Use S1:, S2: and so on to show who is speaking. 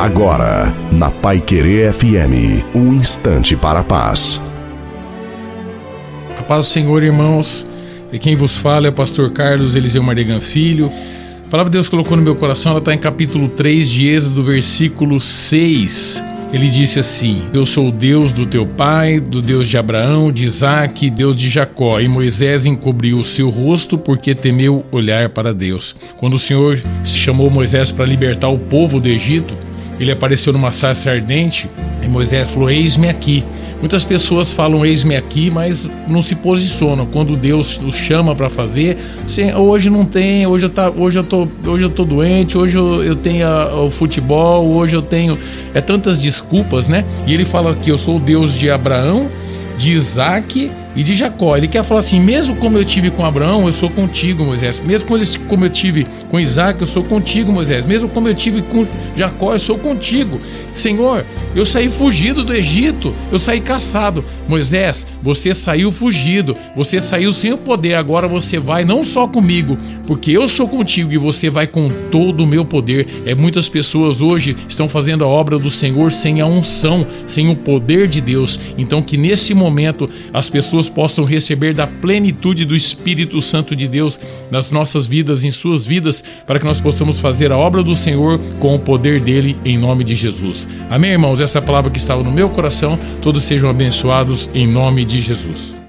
S1: Agora, na Pai Querer FM, um instante para a paz.
S2: A paz do Senhor, irmãos. De quem vos fala é o pastor Carlos Eliseu Mardegan Filho. A palavra de Deus colocou no meu coração, ela está em capítulo 3 de Êxodo, versículo 6. Ele disse assim: Eu sou o Deus do teu pai, do Deus de Abraão, de Isaac, Deus de Jacó. E Moisés encobriu o seu rosto porque temeu olhar para Deus. Quando o Senhor chamou Moisés para libertar o povo do Egito, ele apareceu numa sarça ardente e Moisés falou: Eis-me aqui. Muitas pessoas falam eis-me aqui, mas não se posicionam. Quando Deus os chama para fazer, assim, hoje não tem, hoje eu, tá, hoje eu, tô, hoje eu tô doente, hoje eu, eu tenho a, o futebol, hoje eu tenho. É tantas desculpas, né? E ele fala que eu sou o Deus de Abraão, de Isaac e de Jacó. Ele quer falar assim: mesmo como eu tive com Abraão, eu sou contigo, Moisés. Mesmo como eu tive com Isaac, eu sou contigo, Moisés. Mesmo como eu tive com Jacó, eu sou contigo. Senhor, eu saí fugido do Egito, eu saí caçado. Moisés, você saiu fugido, você saiu sem o poder. Agora você vai não só comigo, porque eu sou contigo e você vai com todo o meu poder. É muitas pessoas hoje estão fazendo a obra do Senhor sem a unção, sem o poder de Deus. Então que nesse momento as pessoas pessoas possam receber da plenitude do Espírito Santo de Deus nas nossas vidas, em suas vidas, para que nós possamos fazer a obra do Senhor com o poder dele, em nome de Jesus. Amém, irmãos? Essa é palavra que estava no meu coração, todos sejam abençoados em nome de Jesus.